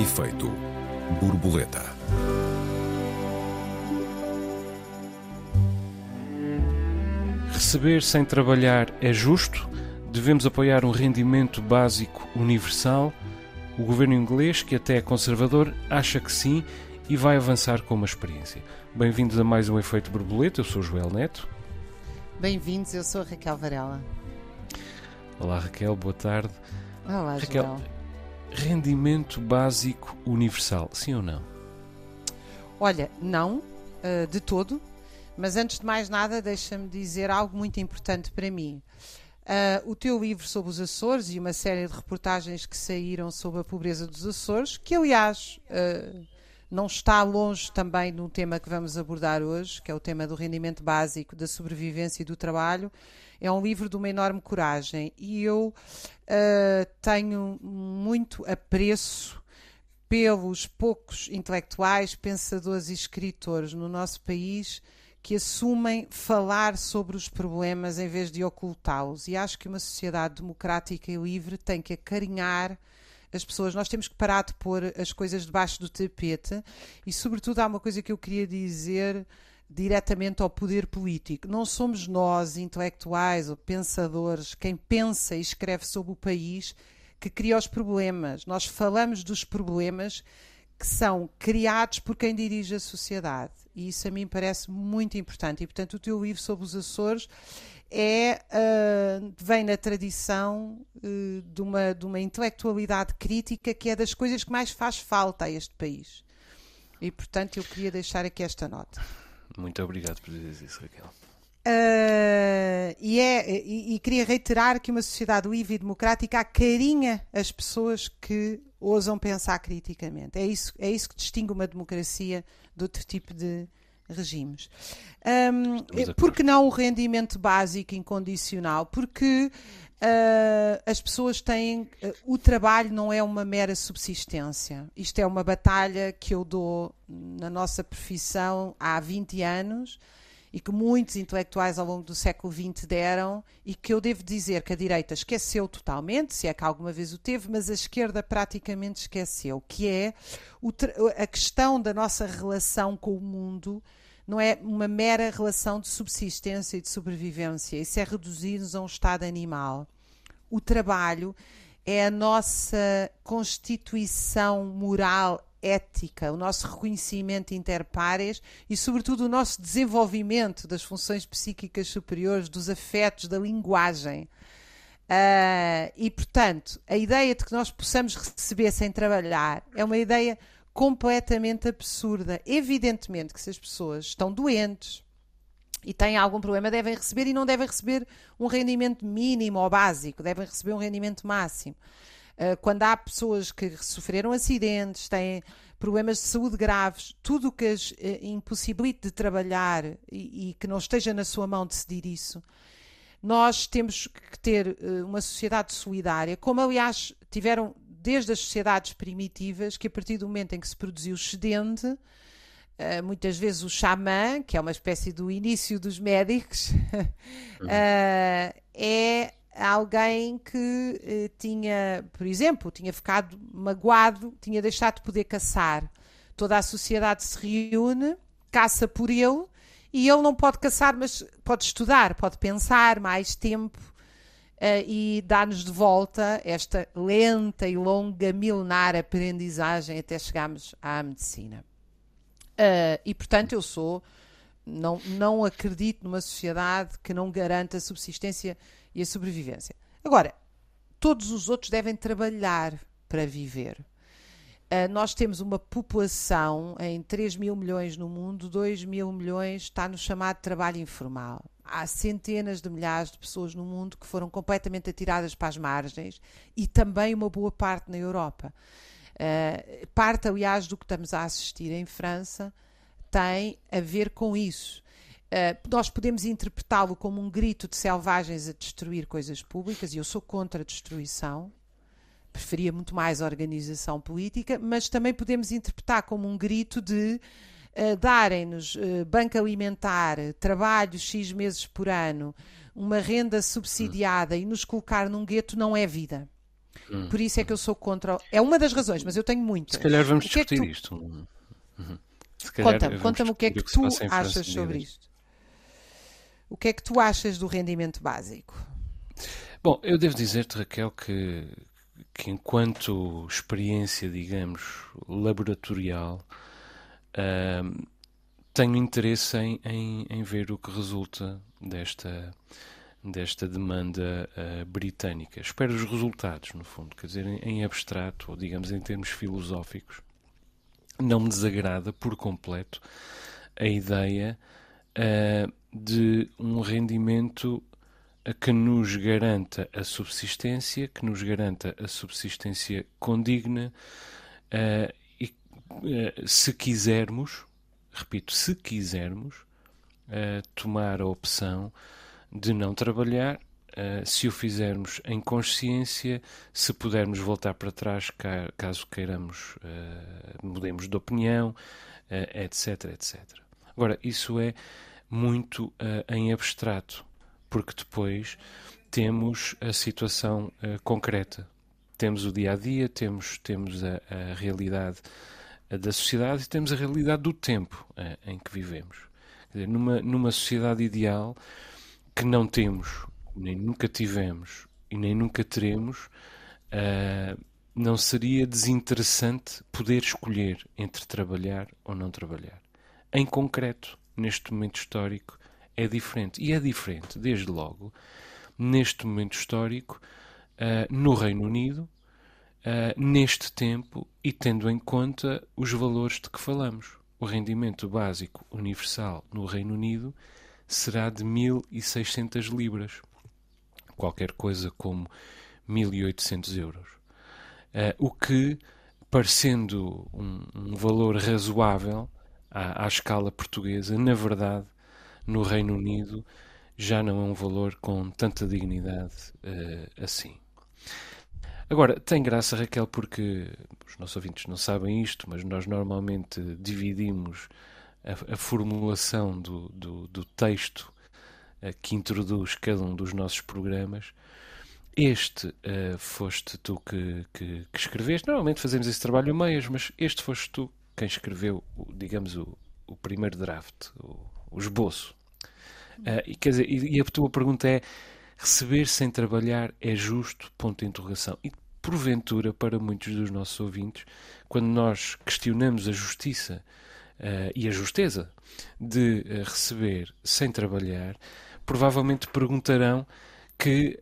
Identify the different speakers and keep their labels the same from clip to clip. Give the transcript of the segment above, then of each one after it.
Speaker 1: Efeito borboleta.
Speaker 2: Receber sem trabalhar é justo? Devemos apoiar um rendimento básico universal? O governo inglês, que até é conservador, acha que sim e vai avançar com uma experiência. Bem-vindos a mais um Efeito Borboleta. Eu sou Joel Neto.
Speaker 3: Bem-vindos, eu sou a Raquel Varela.
Speaker 2: Olá Raquel, boa tarde.
Speaker 3: Olá,
Speaker 2: Raquel,
Speaker 3: Joel.
Speaker 2: Rendimento básico universal, sim ou não?
Speaker 3: Olha, não, eh, de todo, mas antes de mais nada, deixa-me dizer algo muito importante para mim. Ah, o teu livro sobre os Açores e uma série de reportagens que saíram sobre a pobreza dos Açores, que aliás ah, não está longe também do tema que vamos abordar hoje, que é o tema do rendimento básico, da sobrevivência e do trabalho, é um livro de uma enorme coragem e eu ah, tenho muito apreço pelos poucos intelectuais, pensadores e escritores no nosso país que assumem falar sobre os problemas em vez de ocultá-los. E acho que uma sociedade democrática e livre tem que acarinhar as pessoas. Nós temos que parar de pôr as coisas debaixo do tapete e, sobretudo, há uma coisa que eu queria dizer diretamente ao poder político. Não somos nós, intelectuais ou pensadores, quem pensa e escreve sobre o país que cria os problemas. Nós falamos dos problemas que são criados por quem dirige a sociedade. E isso a mim parece muito importante. E, portanto, o teu livro sobre os Açores é, uh, vem na tradição uh, de, uma, de uma intelectualidade crítica que é das coisas que mais faz falta a este país. E, portanto, eu queria deixar aqui esta nota.
Speaker 2: Muito obrigado por dizer isso, Raquel.
Speaker 3: Uh, e, é, e, e, queria reiterar que uma sociedade livre e democrática acarinha as pessoas que ousam pensar criticamente. É isso, é isso que distingue uma democracia de outro tipo de regimes. Um, por que não o rendimento básico incondicional? Porque uh, as pessoas têm. Uh, o trabalho não é uma mera subsistência. Isto é uma batalha que eu dou na nossa profissão há 20 anos e que muitos intelectuais ao longo do século XX deram, e que eu devo dizer que a direita esqueceu totalmente, se é que alguma vez o teve, mas a esquerda praticamente esqueceu, que é a questão da nossa relação com o mundo não é uma mera relação de subsistência e de sobrevivência, isso é reduzir-nos a um estado animal. O trabalho é a nossa constituição moral ética, o nosso reconhecimento interpares e, sobretudo, o nosso desenvolvimento das funções psíquicas superiores, dos afetos, da linguagem. Uh, e, portanto, a ideia de que nós possamos receber sem trabalhar é uma ideia completamente absurda. Evidentemente que se as pessoas estão doentes e têm algum problema, devem receber e não devem receber um rendimento mínimo ou básico, devem receber um rendimento máximo. Eh, quando há pessoas que sofreram acidentes, têm problemas de saúde graves, tudo o que as eh, impossibilite de trabalhar e, que não esteja na sua mão decidir isso, nós temos que ter eh, uma sociedade solidária, como aliás tiveram desde as sociedades primitivas, que a partir do momento em que se produziu o excedente, muitas vezes o xamã, que é uma espécie do início dos médicos, uhum. é alguém que eh, tinha, por exemplo, tinha ficado magoado, tinha deixado de poder caçar. Toda a sociedade se reúne, caça por ele e ele não pode caçar, mas pode estudar, pode pensar mais tempo uh, e dar-nos de volta esta lenta e longa milenar aprendizagem até chegarmos à medicina. Uh, e portanto eu sou, não, não acredito numa sociedade que não garanta a subsistência e a sobrevivência. Agora, todos os outros devem trabalhar para viver. Uh, nós temos uma população em 3 mil milhões no mundo, 2 mil milhões está no chamado trabalho informal. Há centenas de milhares de pessoas no mundo que foram completamente atiradas para as margens e também uma boa parte na Europa. Uh, parte, aliás, do que estamos a assistir em França tem a ver com isso. Uh, nós podemos interpretá-lo como um grito de selvagens a destruir coisas públicas, e eu sou contra a destruição, preferia muito mais organização política, mas também podemos interpretar como um grito de uh, darem-nos uh, banco alimentar, trabalho X meses por ano, uma renda subsidiada e nos colocar num gueto não é vida. Hum. Por isso é que eu sou contra. É uma das razões, mas eu tenho muitas.
Speaker 2: Se calhar vamos discutir é tu... isto. Uhum.
Speaker 3: Conta-me conta o que é que, que tu achas sobre isto. O que é que tu achas do rendimento básico?
Speaker 2: Bom, eu devo dizer-te, Raquel, que, que enquanto experiência, digamos, laboratorial, uh, tenho interesse em, em, em, ver o que resulta desta, desta demanda uh, britânica. Espero os resultados, no fundo, quer dizer, em, em abstrato, ou digamos em termos filosóficos, não me desagrada por completo a ideia uh, de um rendimento que nos garanta a subsistência, que nos garanta a subsistência condigna uh, e, uh, se quisermos, repito, se quisermos, uh, tomar a opção de não trabalhar, se o fizermos em consciência, se pudermos voltar para trás, caso queiramos, mudemos de opinião, etc, etc. Agora, isso é muito em abstrato porque depois temos a situação uh, concreta. Temos o dia a dia, temos, temos a, a realidade uh, da sociedade e temos a realidade do tempo uh, em que vivemos. Dizer, numa, numa sociedade ideal que não temos, nem nunca tivemos e nem nunca teremos, não seria desinteressante poder escolher entre trabalhar ou não trabalhar. Em concreto, neste momento histórico, é diferente. E é diferente, desde logo, neste momento histórico, uh, no Reino Unido, uh, neste tempo e tendo em conta os valores de que falamos. O rendimento básico universal no Reino Unido será de 1.600 libras, qualquer coisa como 1.800 euros. Uh, o que, parecendo um, um valor razoável à, à escala portuguesa, na verdade no Reino Unido já não é um valor com tanta dignidade uh, assim. Agora, tem graça, Raquel, porque os nossos ouvintes não sabem isto, mas nós normalmente dividimos a, a formulação do, do, do texto uh, que introduz cada um dos nossos programas. Este uh, foste tu que, que, que, escreveste. Normalmente fazemos esse trabalho meias, mas este foste tu quem escreveu, digamos, o, o primeiro draft, o, o esboço. Uh, e, quer dizer, e, a tua pergunta é: receber sem trabalhar é justo? Ponto de interrogação. E porventura, para muitos dos nossos ouvintes, quando nós questionamos a justiça uh, e a justeza de uh, receber sem trabalhar, provavelmente perguntarão que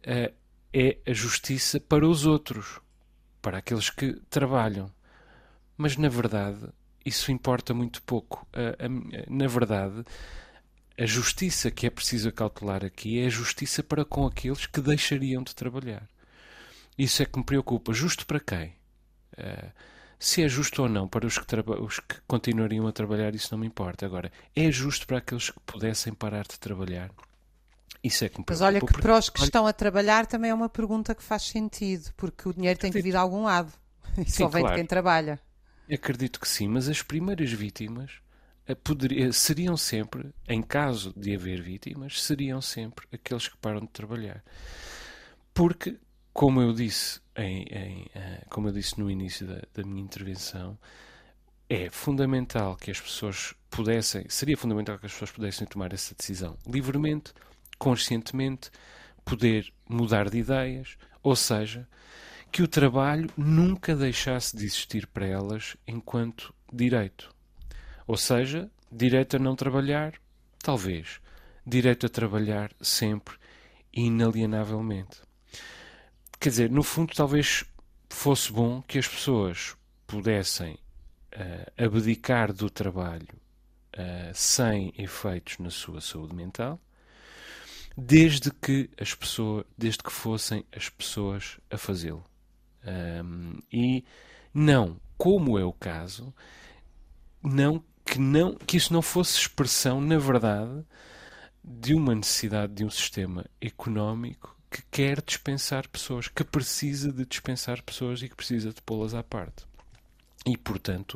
Speaker 2: é a justiça para os outros, para aqueles que trabalham. Mas na verdade, isso importa muito pouco. na verdade, a justiça que é preciso cautelar aqui é a justiça para com aqueles que deixariam de trabalhar. Isso é que me preocupa. Justo para quem? Uh, se é justo ou não para os que, os que, continuariam a trabalhar, isso não me importa. Agora, é justo para aqueles que pudessem parar de trabalhar? Isso é que me preocupa.
Speaker 3: Mas olha que para os que estão a trabalhar também é uma pergunta que faz sentido, porque o dinheiro tem que vir de algum lado. E só vem claro. de quem trabalha.
Speaker 2: Acredito que sim, mas as primeiras vítimas eh, poderia, seriam sempre, em caso de haver vítimas, seriam sempre aqueles que param de trabalhar. Porque, como eu disse, em, em, uh, como eu disse no início da, da, minha intervenção, é fundamental que as pessoas pudessem, seria fundamental que as pessoas pudessem tomar essa decisão livremente, conscientemente, poder mudar de ideias, ou seja, que o trabalho nunca deixasse de existir para elas enquanto direito ou seja, direito a não trabalhar, talvez. Direito a trabalhar sempre e inalienavelmente. Quer dizer, no fundo, talvez fosse bom que as pessoas pudessem uh, abdicar do trabalho uh, sem efeitos na sua saúde mental, desde que as pessoas, desde que fossem as pessoas a fazê-lo. Um, e não, como é o caso, não que, não, que isso não fosse expressão, na verdade, de uma necessidade de um sistema económico que quer dispensar pessoas, que precisa de dispensar pessoas e que precisa de pô-las à parte. E, portanto,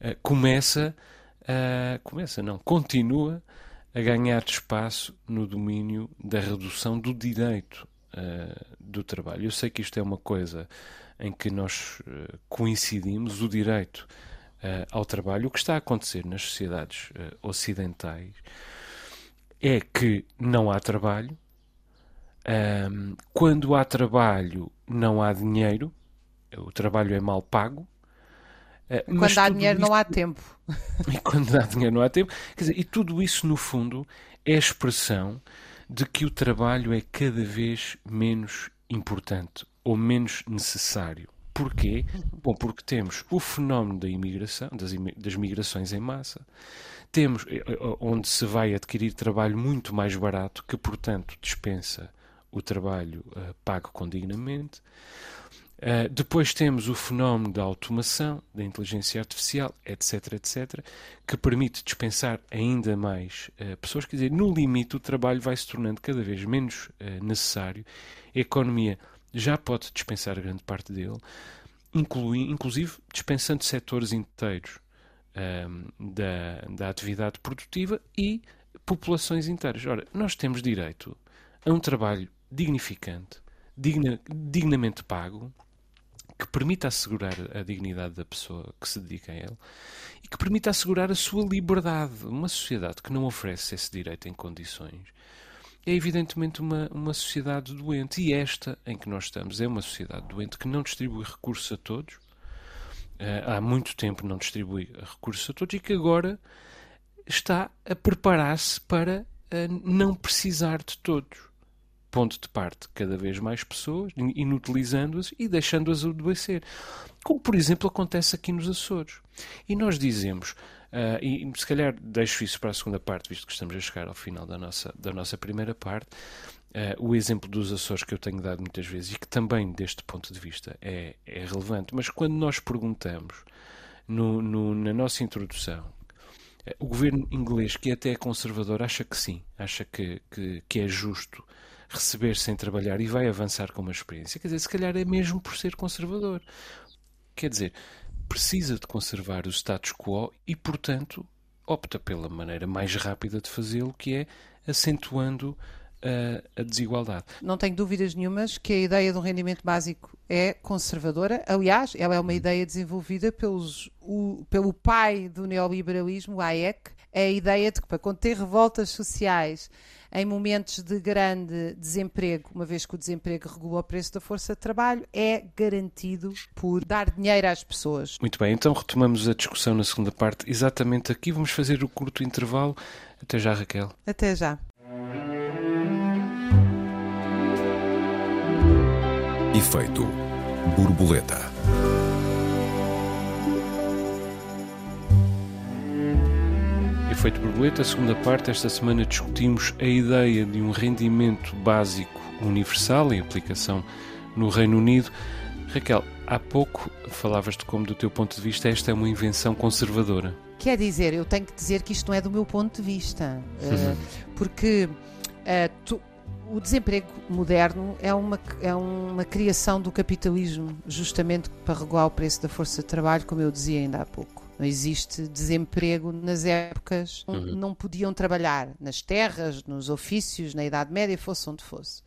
Speaker 2: uh, começa, uh, começa, não, continua a ganhar espaço no domínio da redução do direito uh, do trabalho. Eu sei que isto é uma coisa em que nós uh, coincidimos, o direito uh, ao trabalho. O que está a acontecer nas sociedades ocidentais é que não há trabalho. Um, quando há trabalho, não há dinheiro. O trabalho é mal pago.
Speaker 3: quando há dinheiro, isso... não há tempo.
Speaker 2: E quando há dinheiro, não há tempo. Quer dizer, e tudo isso, no fundo, é expressão de que o trabalho é cada vez menos importante ou menos necessário. Porquê? Bom, porque temos o fenómeno da imigração, das, das migrações em massa, temos eh, eh, onde se vai adquirir trabalho muito mais barato, que portanto dispensa o trabalho uh, pago condignamente. Uh, depois temos o fenómeno da automação, da inteligência artificial, etc, etc, que permite dispensar ainda mais uh, pessoas. Quer dizer, no limite, o trabalho vai se tornando cada vez menos uh, necessário. A economia já pode dispensar grande parte dele, inclui, inclusive dispensando setores inteiros da, da atividade produtiva e populações inteiras. Ora, nós temos direito a um trabalho dignificante, digna, dignamente pago, que permita assegurar a dignidade da pessoa que se dedica a ele e que permita assegurar a sua liberdade. Uma sociedade que não oferece esse direito em condições é evidentemente uma, uma sociedade doente. E esta em que nós estamos é uma sociedade doente que não distribui recursos a todos. Uh, há muito tempo não distribui recursos a todos e que agora está a preparar-se para uh, não precisar de todos ponto de parte cada vez mais pessoas, inutilizando-as e deixando-as adoecer. Como, por exemplo, acontece aqui nos Açores. E nós dizemos, uh, e se calhar deixo isso para a segunda parte, visto que estamos a chegar ao final da nossa, da nossa primeira parte, uh, o exemplo dos Açores que eu tenho dado muitas vezes e que também, deste ponto de vista, é, é relevante, mas quando nós perguntamos no, no, na nossa introdução uh, o governo inglês, que até é conservador, acha que sim, acha que, que, que é justo receber sem trabalhar e vai avançar com uma experiência. Quer dizer, se calhar é mesmo por ser conservador. Quer dizer, precisa de conservar o status quo e, portanto, opta pela maneira mais rápida de fazê-lo, que é acentuando a, a, desigualdade.
Speaker 3: Não tenho dúvidas nenhumas que a ideia de um rendimento básico é conservadora. Aliás, ela é uma ideia desenvolvida pelos, o, pelo pai do neoliberalismo, Hayek, é a ideia de que para conter revoltas sociais em momentos de grande desemprego, uma vez que o desemprego regula o preço da força de trabalho, é garantido por dar dinheiro às pessoas.
Speaker 2: Muito bem, então retomamos a discussão na segunda parte, exatamente aqui. Vamos fazer o curto intervalo. Até já, Raquel.
Speaker 3: Até já.
Speaker 1: Efeito borboleta.
Speaker 2: Efeito Borboleta, segunda parte. Esta semana discutimos a ideia de um rendimento básico universal em aplicação no Reino Unido. Raquel, há pouco falavas de como, do teu ponto de vista, esta é uma invenção conservadora.
Speaker 3: Quer dizer, eu tenho que dizer que isto não é do meu ponto de vista, uh, porque uh, tu, o desemprego moderno é uma, é uma criação do capitalismo, justamente para regular o preço da força de trabalho, como eu dizia ainda há pouco. Não existe desemprego nas épocas uhum. não podiam trabalhar nas terras, nos ofícios, na Idade Média, fosse onde fosse.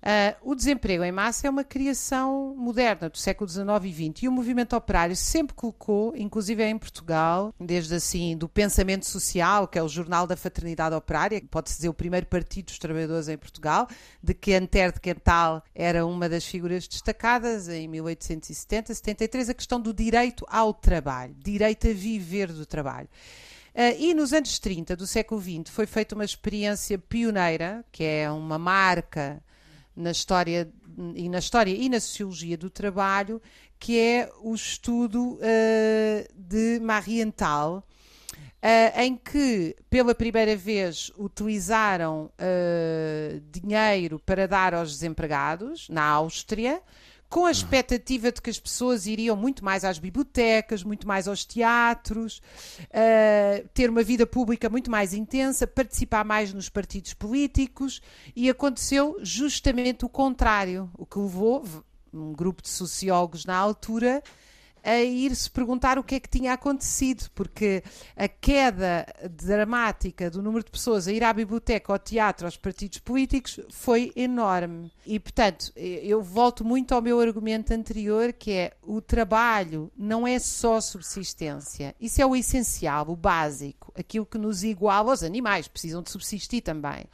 Speaker 3: Uh, o desemprego em massa é uma criação moderna do século XIX e XX e o movimento operário sempre colocou, inclusive em Portugal, desde assim do pensamento social, que é o Jornal da Fraternidade Operária, pode-se dizer o primeiro partido dos trabalhadores em Portugal, de que Antero de Quental era uma das figuras destacadas em 1870, 73, a questão do direito ao trabalho, direito a viver do trabalho. Uh, e nos anos 30 do século XX foi feita uma experiência pioneira, que é uma marca na história e na história e na sociologia do trabalho, que é o estudo uh, de Marienthal, Uh, em que pela primeira vez utilizaram uh, dinheiro para dar aos desempregados na Áustria, com a expectativa de que as pessoas iriam muito mais às bibliotecas, muito mais aos teatros, uh, ter uma vida pública muito mais intensa, participar mais nos partidos políticos, e aconteceu justamente o contrário, o que levou um grupo de sociólogos na altura a ir se perguntar o que é que tinha acontecido, porque a queda dramática do número de pessoas a ir à biblioteca, ao teatro, aos partidos políticos foi enorme. E, portanto, eu volto muito ao meu argumento anterior, que é o trabalho não é só subsistência. Isso é o essencial, o básico, aquilo que nos iguala aos animais, precisam de subsistir também.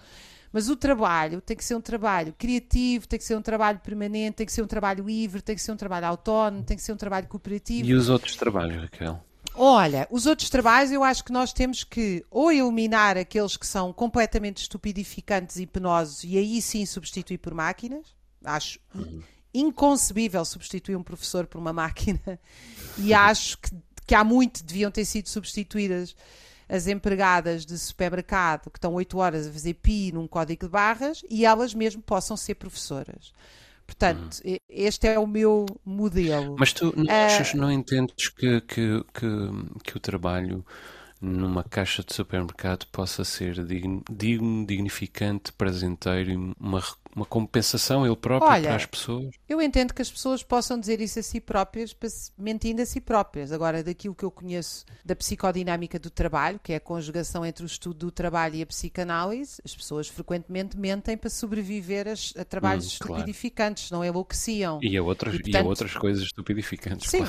Speaker 3: Mas o trabalho tem que ser um trabalho criativo, tem que ser um trabalho permanente, tem que ser um trabalho livre, tem que ser um trabalho autónomo, tem que ser um trabalho cooperativo.
Speaker 2: E os outros trabalhos, Raquel?
Speaker 3: Olha, os outros trabalhos eu acho que nós temos que ou eliminar aqueles que são completamente estupidificantes e penosos e aí sim substituir por máquinas. Acho uhum. inconcebível substituir um professor por uma máquina e acho que, que há muito deviam ter sido substituídas as empregadas de supermercado que estão 8 horas a fazer pi num código de barras e elas mesmo possam ser professoras. Portanto, hum. este é o meu modelo.
Speaker 2: Mas tu não, achas, não entendes que, que, que, que, o trabalho numa caixa de supermercado possa ser digno, digno dignificante, prazenteiro e uma uma compensação ele próprio Olha, para as pessoas?
Speaker 3: Eu entendo que as pessoas possam dizer isso a si próprias, mentindo a si próprias. Agora, daquilo que eu conheço da psicodinâmica do trabalho, que é a conjugação entre o estudo do trabalho e a psicanálise, as pessoas frequentemente mentem para sobreviver a, a trabalhos hum, estupidificantes, claro. não enlouqueciam.
Speaker 2: E a outras, e, portanto, e a outras coisas estupidificantes.
Speaker 3: Sim,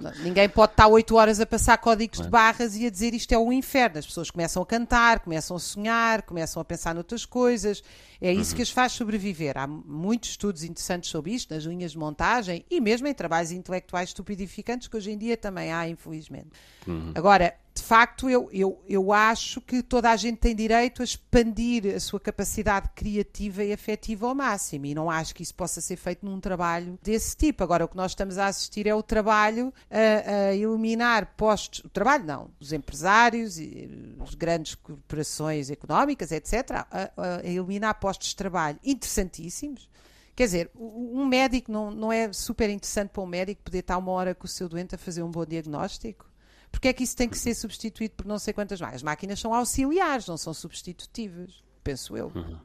Speaker 3: claro. ninguém pode estar oito horas a passar códigos de barras e a dizer isto é o um inferno. As pessoas começam a cantar, começam a sonhar, começam a pensar noutras coisas. É isso uhum. que as faz sobreviver viver. Há muitos estudos interessantes sobre isto, nas linhas de montagem e mesmo em trabalhos intelectuais estupidificantes, que hoje em dia também há, infelizmente. Uhum. Agora, de facto, eu, eu, eu acho que toda a gente tem direito a expandir a sua capacidade criativa e afetiva ao máximo, e não acho que isso possa ser feito num trabalho desse tipo. Agora, o que nós estamos a assistir é o trabalho a, a eliminar postos, o trabalho não, os empresários, e as grandes corporações económicas, etc., a, a eliminar postos de trabalho interessantíssimos. Quer dizer, um médico não, não é super interessante para um médico poder estar uma hora com o seu doente a fazer um bom diagnóstico? Porque é que isso tem que ser substituído por não sei quantas máquinas? As máquinas são auxiliares, não são substitutivas, penso eu. Uhum.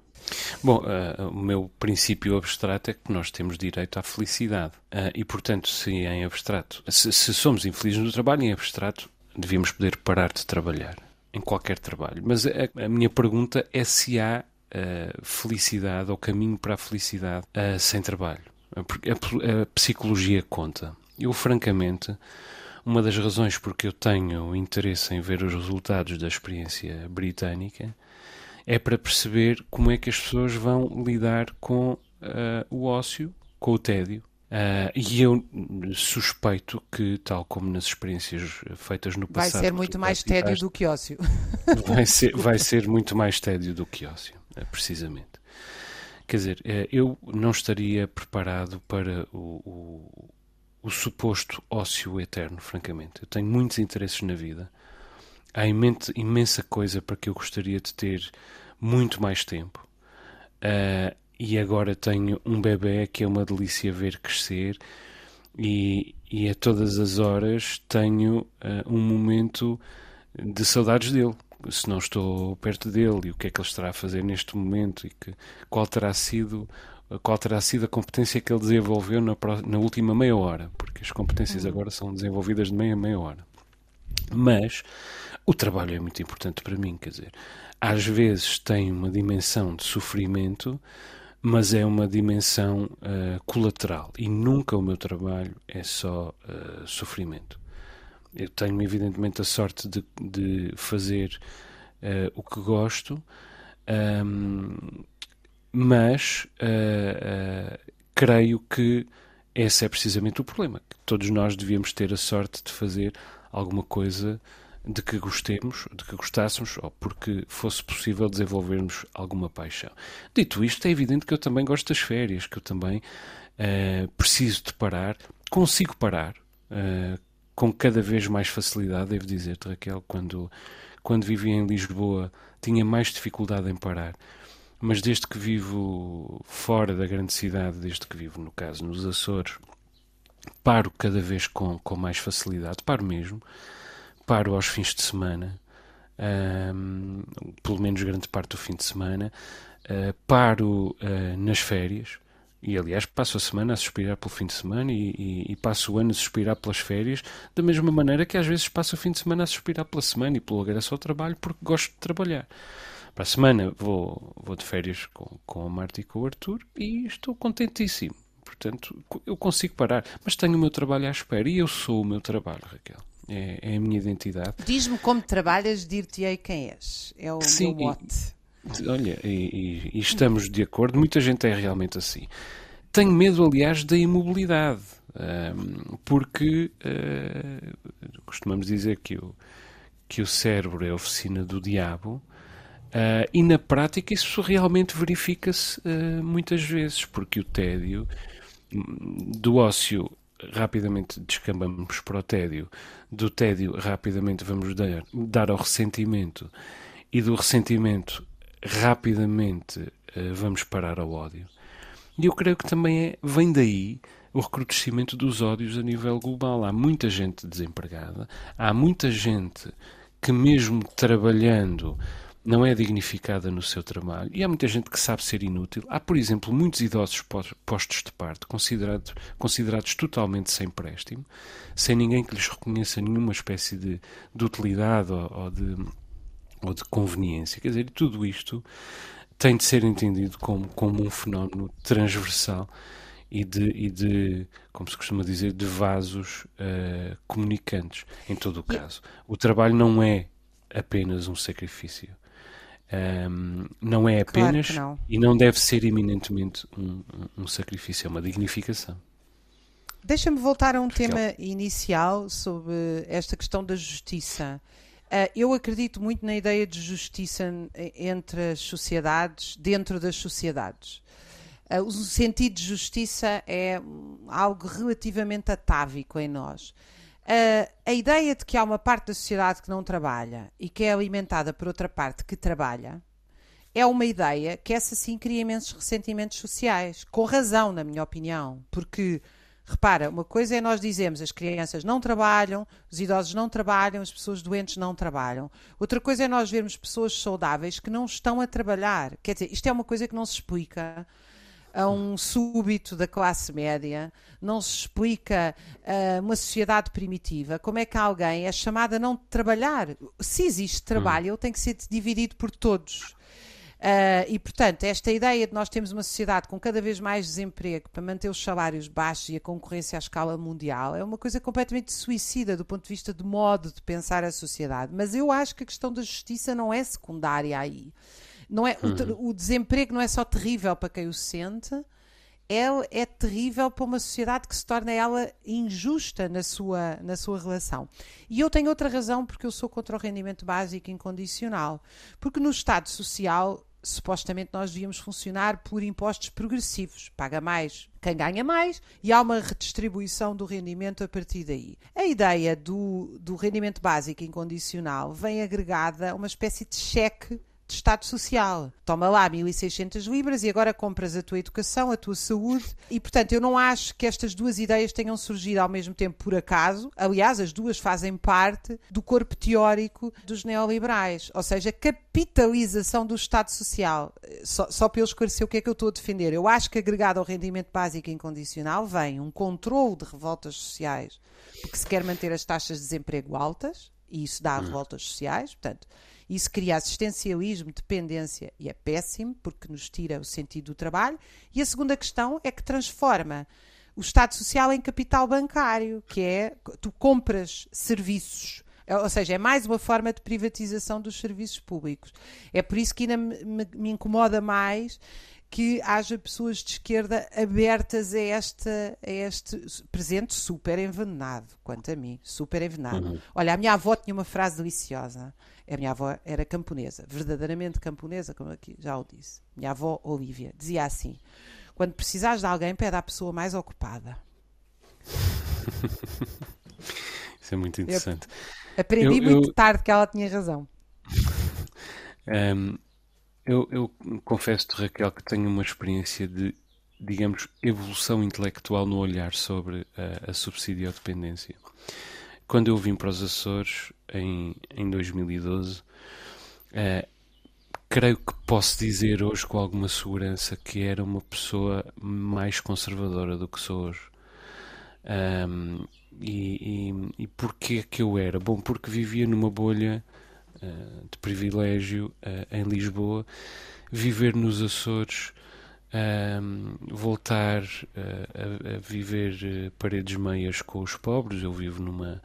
Speaker 2: Bom, uh, o meu princípio abstrato é que nós temos direito à felicidade. Uh, e, portanto, se em abstrato, se, se, somos infelizes no trabalho, em abstrato, devíamos poder parar de trabalhar. Em qualquer trabalho. Mas a, a minha pergunta é se há uh, felicidade ou caminho para a felicidade sem trabalho. Porque a, a psicologia conta. Eu, francamente, uma das razões porque eu tenho interesse em ver os resultados da experiência britânica é para perceber como é que as pessoas vão lidar com uh, o ócio, com o tédio. Uh, e eu suspeito que, tal como nas experiências feitas no passado.
Speaker 3: Vai ser muito mais tédio do que ócio.
Speaker 2: Vai ser, vai ser muito mais tédio do que ócio, eh, precisamente. Quer dizer, eu não estaria preparado para o, o suposto ócio eterno, francamente. Eu tenho muitos interesses na vida. Há imensa coisa para que eu gostaria de ter muito mais tempo. Uh, e agora tenho um bebê que é uma delícia ver crescer e, e a todas as horas tenho uh, um momento de saudades dele. Se não estou perto dele e o que é que ele estará a fazer neste momento e que, qual terá sido qual terá sido a competência que ele desenvolveu na, na última meia hora, porque as competências uhum. agora são desenvolvidas de meia a meia hora. Mas o trabalho é muito importante para mim, quer dizer, às vezes tem uma dimensão de sofrimento, mas é uma dimensão uh, colateral e nunca o meu trabalho é só uh, sofrimento. Eu tenho, evidentemente, a sorte de, de fazer uh, o que gosto. Um, mas uh, uh, creio que esse é precisamente o problema. Que todos nós devíamos ter a sorte de fazer alguma coisa de que gostemos, de que gostássemos, ou porque fosse possível desenvolvermos alguma paixão. Dito isto, é evidente que eu também gosto das férias, que eu também uh, preciso de parar, consigo parar com cada vez mais facilidade, devo dizer-te, Raquel, quando, quando vivia em Lisboa tinha mais dificuldade em parar mas desde que vivo fora da grande cidade, desde que vivo, no caso, nos Açores, paro cada vez com, com mais facilidade, paro mesmo, paro aos fins de semana, um, pelo menos grande parte do fim de semana, uh, paro uh, nas férias, E aliás, passo a semana a suspirar pelo fim de semana e, e, e, passo o ano a suspirar pelas férias, da mesma maneira que às vezes passo o fim de semana a suspirar pela semana e pelo regresso ao trabalho porque gosto de trabalhar. Para a semana vou, vou de férias com, com a Marta e com o Arthur e estou contentíssimo. Portanto, eu consigo parar, mas tenho o meu trabalho à espera e eu sou o meu trabalho, Raquel. É, é a minha identidade.
Speaker 3: Diz-me como trabalhas, dir-te-ei quem és. É o Sim, meu mote.
Speaker 2: E, olha, e, e, estamos de acordo, muita gente é realmente assim. Tenho medo, aliás, da imobilidade, porque uh, costumamos dizer que o, que o cérebro é a oficina do diabo. Uh, e na prática isso realmente verifica-se uh, muitas vezes, porque o tédio do ócio rapidamente descambamos para o tédio, do tédio rapidamente vamos dar, dar ao ressentimento e do ressentimento rapidamente uh, vamos parar ao ódio. E eu creio que também é, vem daí o recrudescimento dos ódios a nível global. Há muita gente desempregada, há muita gente que, mesmo trabalhando, não é dignificada no seu trabalho e há muita gente que sabe ser inútil. Há, por exemplo, muitos idosos postos de parte, considerados, considerados totalmente sem préstimo, sem ninguém que lhes reconheça nenhuma espécie de, de utilidade ou, ou, de, ou de conveniência. Quer dizer, tudo isto tem de ser entendido como, como um fenómeno transversal e de, e de, como se costuma dizer, de vasos uh, comunicantes, em todo o caso. O trabalho não é apenas um sacrifício um, não é apenas claro não. e não deve ser eminentemente um, um sacrifício, é uma dignificação.
Speaker 3: Deixa-me voltar a um Porque tema é... inicial sobre esta questão da justiça. Uh, eu acredito muito na ideia de justiça entre as sociedades, dentro das sociedades. Uh, o sentido de justiça é algo relativamente atávico em nós. A ideia de que há uma parte da sociedade que não trabalha e que é alimentada por outra parte que trabalha é uma ideia que essa sim cria imensos ressentimentos sociais, com razão, na minha opinião, porque repara, uma coisa é nós dizemos as crianças não trabalham, os idosos não trabalham, as pessoas doentes não trabalham. Outra coisa é nós vermos pessoas saudáveis que não estão a trabalhar. Quer dizer, isto é uma coisa que não se explica a um súbito da classe média, não se explica a uma sociedade primitiva como é que alguém é chamado a não trabalhar. Se existe trabalho, ele tem que ser dividido por todos. Uh, e, portanto, esta ideia de nós termos uma sociedade com cada vez mais desemprego para manter os salários baixos e a concorrência à escala mundial é uma coisa completamente suicida do ponto de vista de modo de pensar a sociedade. Mas eu acho que a questão da justiça não é secundária aí. Não é, uhum. o, o, desemprego não é só terrível para quem o sente, é, é terrível para uma sociedade que se torna ela injusta na sua, na sua relação. E eu tenho outra razão porque eu sou contra o rendimento básico incondicional. Porque no Estado Social supostamente nós devíamos funcionar por impostos progressivos. Paga mais quem ganha mais e há uma redistribuição do rendimento a partir daí. A ideia do, do rendimento básico incondicional vem agregada a uma espécie de cheque de Estado Social. Toma lá 1.600 libras e agora compras a tua educação, a tua saúde. E, portanto, eu não acho que estas duas ideias tenham surgido ao mesmo tempo por acaso. Aliás, as duas fazem parte do corpo teórico dos neoliberais. Ou seja, capitalização do Estado Social. Só, só para eu esclarecer o que é que eu estou a defender. Eu acho que agregado ao rendimento básico incondicional vem um controle de revoltas sociais, porque se quer manter as taxas de desemprego altas, e isso dá hum. revoltas sociais. Portanto, isso cria assistencialismo, dependência e é péssimo porque nos tira o sentido do trabalho. E a segunda questão é que transforma o Estado Social em capital bancário, que é tu compras serviços. É, ou seja, é mais uma forma de privatização dos serviços públicos. É por isso que ainda me, me incomoda mais que haja pessoas de esquerda abertas a, esta, a este presente super envenenado, quanto a mim, super envenenado. Uhum. Olha, a minha avó tinha uma frase deliciosa. A minha avó era camponesa, verdadeiramente camponesa, como aqui já o disse. Minha avó Olívia dizia assim: quando precisares de alguém, pede à pessoa mais ocupada.
Speaker 2: Isso é muito interessante.
Speaker 3: Eu aprendi eu, muito eu... tarde que ela tinha razão.
Speaker 2: Um, eu, eu confesso-te, Raquel, que tenho uma experiência de, digamos, evolução intelectual no olhar sobre a, a subsidiodependência. Quando eu vim para os Açores, em, em 2012, uh, creio que posso dizer hoje com alguma segurança que era uma pessoa mais conservadora do que sou hoje. Um, e, e, e porquê que eu era? Bom, porque vivia numa bolha uh, de privilégio uh, em Lisboa, viver nos Açores, um, voltar uh, a, a, viver paredes meias com os pobres. Eu vivo numa,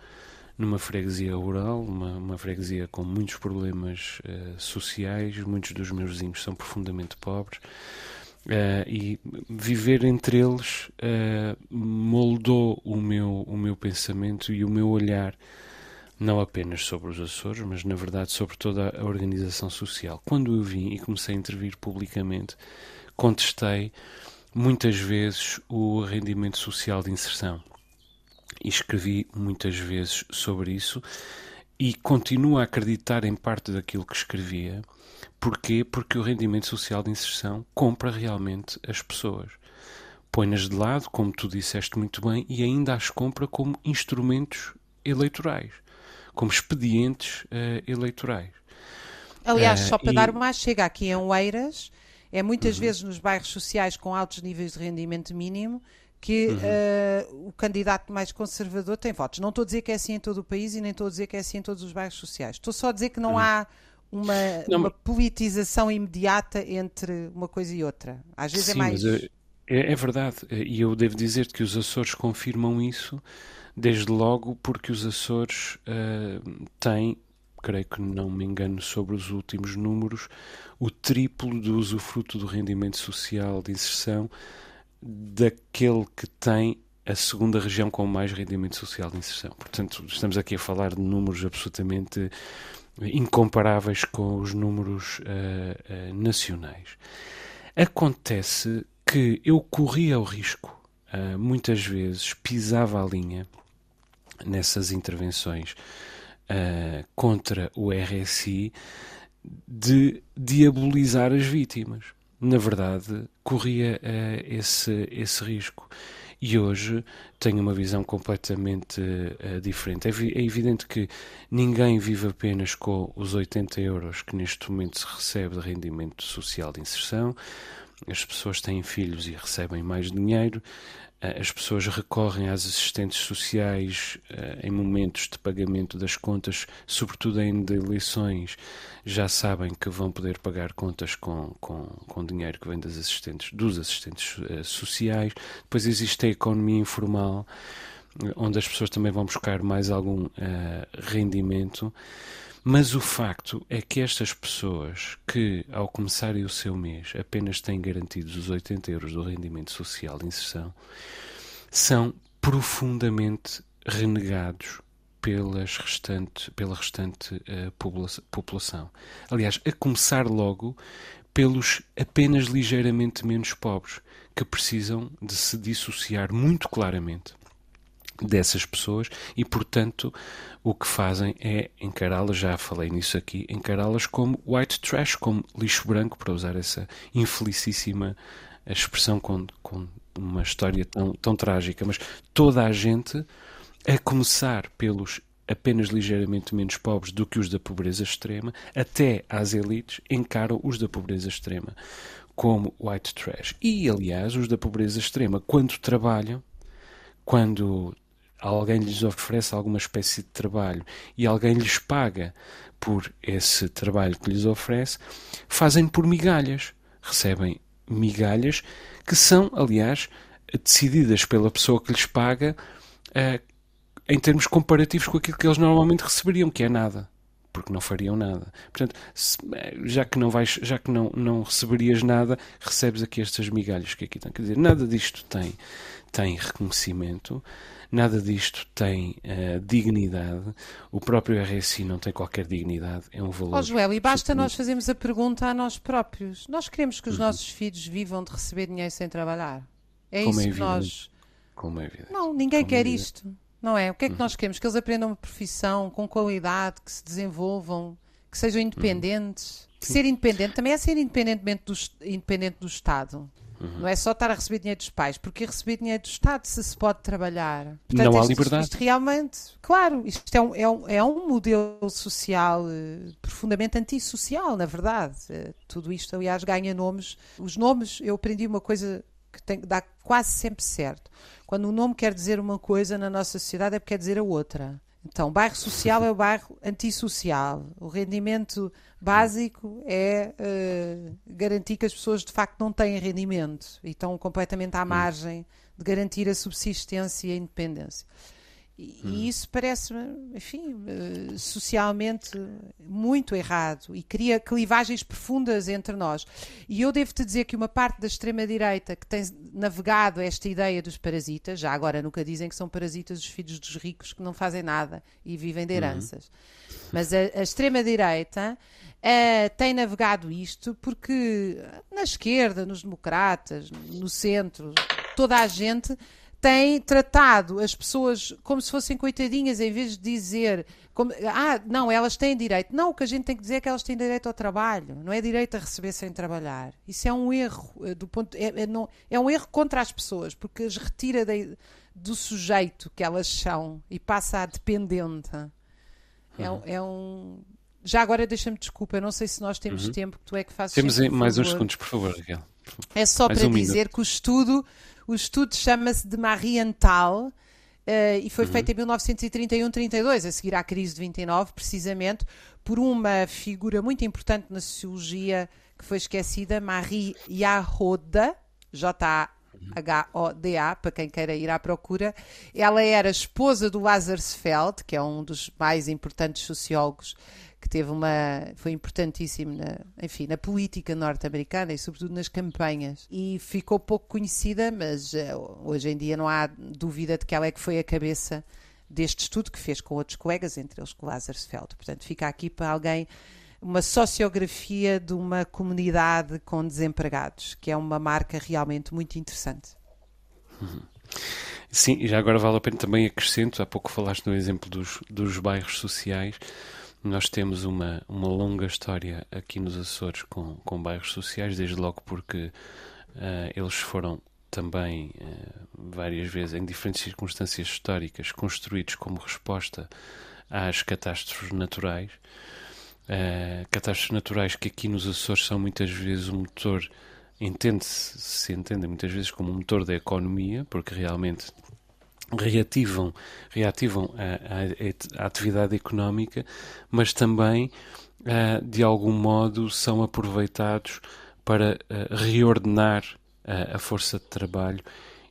Speaker 2: numa freguesia rural, uma, uma freguesia com muitos problemas sociais, muitos dos meus vizinhos são profundamente pobres. Uh, e viver entre eles uh, moldou o meu, o meu pensamento e o meu olhar, não apenas sobre os Açores, mas na verdade sobre toda a organização social. Quando eu vim e comecei a intervir publicamente, contestei muitas vezes o rendimento social de inserção e escrevi muitas vezes sobre isso e continuo a acreditar em parte daquilo que escrevia Porquê? Porque o rendimento social de inserção compra realmente as pessoas. Põe-nas de lado, como tu disseste muito bem, e ainda as compra como instrumentos eleitorais, como expedientes uh, eleitorais.
Speaker 3: Aliás, uh, só para e... dar uma chega aqui em Oeiras, é muitas uhum. vezes nos bairros sociais com altos níveis de rendimento mínimo que uhum. uh, o candidato mais conservador tem votos. Não estou a dizer que é assim em todo o país e nem estou a dizer que é assim em todos os bairros sociais. Estou só a dizer que não uhum. há uma, não, uma politização imediata entre uma coisa e outra. Às vezes é sim, é mais.
Speaker 2: É, é, verdade, e eu devo dizer que os Açores confirmam isso, desde logo porque os Açores uh, têm, creio que não me engano sobre os últimos números, o triplo do usufruto do rendimento social de inserção daquele que tem a segunda região com mais rendimento social de inserção. Portanto, estamos aqui a falar de números absolutamente incomparáveis com os números uh, uh, nacionais. Acontece que eu corria o risco, uh, muitas vezes pisava a linha nessas intervenções contra o RSI de diabolizar as vítimas. Na verdade, corria esse, esse risco e hoje tenho uma visão completamente uh, diferente. É, é, evidente que ninguém vive apenas com os 80 euros que neste momento se recebe de rendimento social de inserção. As pessoas têm filhos e recebem mais dinheiro. Eh, as pessoas recorrem às assistentes sociais uh, em momentos de pagamento das contas, sobretudo em eleições, já sabem que vão poder pagar contas com, com, com dinheiro que vem das assistentes, dos assistentes uh, sociais. Depois existe a economia informal, onde as pessoas também vão buscar mais algum rendimento. Mas o facto é que estas pessoas que, ao começarem o seu mês, apenas têm garantidos os 80 euros do rendimento social de inserção, são profundamente renegados pelas restante, pela restante uh, população. Aliás, a começar logo pelos apenas ligeiramente menos pobres, que precisam de se dissociar muito claramente dessas pessoas e, portanto, o que fazem é encará-las, já falei nisso aqui, encará-las como white trash, como lixo branco, para usar essa infelicíssima expressão com, com uma história tão, tão trágica. Mas toda a gente, a começar pelos apenas ligeiramente menos pobres do que os da pobreza extrema, até às elites, encaram os da pobreza extrema como white trash. E, aliás, os da pobreza extrema, quando trabalham, quando alguém lhes oferece alguma espécie de trabalho e alguém lhes paga por esse trabalho que lhes oferece, fazem por migalhas. Recebem migalhas que são, aliás, decididas pela pessoa que lhes paga uh, em termos comparativos com aquilo que eles normalmente receberiam, que é nada porque não fariam nada. Portanto, se, eh, já que não vais, já que não, não receberias nada, recebes aqui estas migalhas que aqui estão. Quer dizer, nada disto tem, tem reconhecimento. Nada disto tem uh, dignidade. O próprio RSI não tem qualquer dignidade. É um valor.
Speaker 3: Ó oh, Joel, e basta nós fazermos a pergunta a nós próprios. Nós queremos que os uhum. nossos filhos vivam de receber dinheiro sem trabalhar. É Como isso é que nós.
Speaker 2: Como é evidente.
Speaker 3: Não, ninguém Como quer é isto. Não é? O que é que uhum. nós queremos? Que eles aprendam uma profissão com qualidade, que se desenvolvam, que sejam independentes. Uhum. Ser independente também é ser independentemente do, independente do Estado. Uhum. Não é só estar a receber dinheiro dos pais, porque receber dinheiro do Estado se se pode trabalhar.
Speaker 2: Portanto, não há liberdade.
Speaker 3: Isto realmente, claro, isto é um, é um, é um modelo social uh, profundamente antissocial, na verdade. Uh, tudo isto, aliás, ganha nomes. Os nomes, eu aprendi uma coisa que tem, dá quase sempre certo. Quando um nome quer dizer uma coisa na nossa sociedade é porque quer dizer a outra. Então, bairro social é o bairro antissocial. O rendimento básico é uh, garantir que as pessoas de facto não têm rendimento e estão completamente à hum. margem de garantir a subsistência e a independência. E, hum. e isso parece-me, enfim, uh, socialmente muito errado e cria clivagens profundas entre nós. E eu devo-te dizer que uma parte da extrema-direita que tem navegado esta ideia dos parasitas, já agora nunca dizem que são parasitas os filhos dos ricos que não fazem nada e vivem de uhum. heranças. Uhum. Mas a, a extrema-direita uh, tem navegado isto porque na esquerda, nos democratas, no centro, toda a gente tem tratado as pessoas como se fossem coitadinhas, em vez de dizer como, ah, não, elas têm direito. Não, o que a gente tem que dizer é que elas têm direito ao trabalho, não é direito a receber sem trabalhar. Isso é um erro eh, do ponto é, é, não, é um erro contra as pessoas, porque as retira de, do sujeito que elas são e passa a dependente. É, uhum. é um. Já agora deixa-me desculpa, não sei se nós temos uhum. tempo, que tu é que fazes.
Speaker 2: Temos mais uns segundos, por favor, Raquel.
Speaker 3: É só mais para um dizer minuto. que o estudo o estudo chama-se de Marienthal uh, e foi uhum. feito em 1931-32, a seguir à crise de 29, precisamente por uma figura muito importante na sociologia que foi esquecida, Marie Yahoda, J-A-H-O-D-A, para quem queira ir à procura. Ela era esposa do Lazarsfeld, que é um dos mais importantes sociólogos que teve uma foi importantíssimo na, enfim, na política norte-americana e sobretudo nas campanhas e ficou pouco conhecida, mas uh, hoje em dia não há dúvida de que ela é que foi a cabeça deste estudo que fez com outros colegas, entre eles com Lazarsfeld. Portanto, fica aqui para alguém uma sociografia de uma comunidade com desempregados, que é uma marca realmente muito interessante.
Speaker 2: Sim, e já agora vale a pena também acrescento, há pouco falaste no exemplo dos, dos bairros sociais, nós temos uma, uma longa história aqui nos Açores com, com bairros sociais, desde logo porque uh, eles foram também uh, várias vezes, em diferentes circunstâncias históricas, construídos como resposta às catástrofes naturais. Uh, catástrofes naturais que aqui nos Açores são muitas vezes um motor, entende-se, se entende muitas vezes como um motor da economia, porque realmente reativam, reativam a, a, a atividade económica, mas também, uh, de algum modo, são aproveitados para uh, reordenar a força de trabalho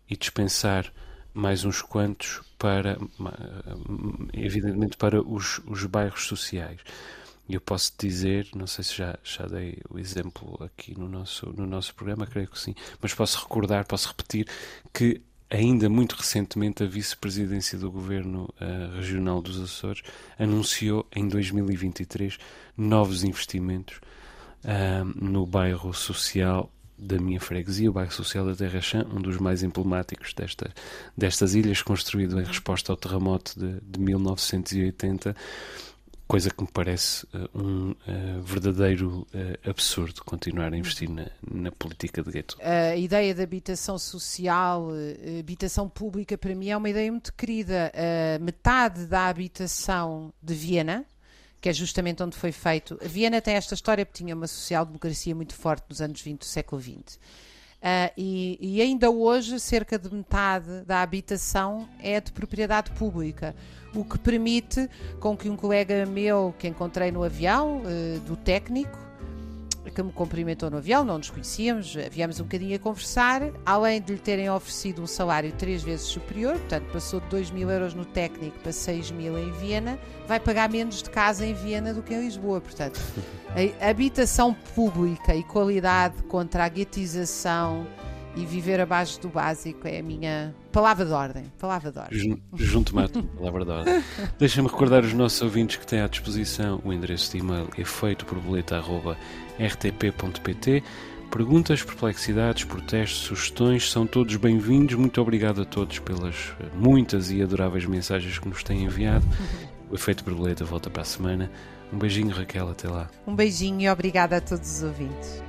Speaker 2: e dispensar mais uns quantos para, evidentemente, para os, os bairros sociais. E eu posso dizer, não sei se já, já dei o exemplo aqui no nosso, no nosso programa, creio que sim, mas posso recordar, posso repetir que ainda muito recentemente, a vice-presidência do Governo uh, Regional dos Açores anunciou em 2023 novos investimentos uh, no bairro social da minha freguesia, o bairro social da Terra Chã, um dos mais emblemáticos desta, destas ilhas, construído em resposta ao terremoto de, de 1980 coisa que me parece uh, um uh, verdadeiro uh, absurdo continuar a investir na, na, política de gueto.
Speaker 3: A ideia de habitação social, habitação pública, para mim é uma ideia muito querida. metade da habitação de Viena, que é justamente onde foi feito. A Viena tem esta história porque tinha uma social-democracia muito forte nos anos 20 do século XX. Uh, e, e, ainda hoje, cerca de metade da habitação é de propriedade pública, o que permite com que um colega meu que encontrei no avião, uh, do técnico, que me cumprimentou no avião, não nos conhecíamos, viemos um bocadinho a conversar, além de lhe terem oferecido um salário três vezes superior, portanto passou de 2 mil euros no técnico para 6 mil em Viena, vai pagar menos de casa em Viena do que em Lisboa. Portanto, a habitação pública e qualidade contra a guetização e viver abaixo do básico é a minha palavra de ordem. Palavra de ordem.
Speaker 2: Junto-me à palavra de ordem. Deixa-me recordar os nossos ouvintes que têm à disposição o endereço de e-mail efeitoborboleta.rtp.pt Perguntas, perplexidades, protestos, sugestões são todos bem-vindos. Muito obrigado a todos pelas muitas e adoráveis mensagens que nos têm enviado. O Efeito Borboleta volta para a semana. Um beijinho, Raquel. Até lá.
Speaker 3: Um beijinho e obrigada a todos os ouvintes.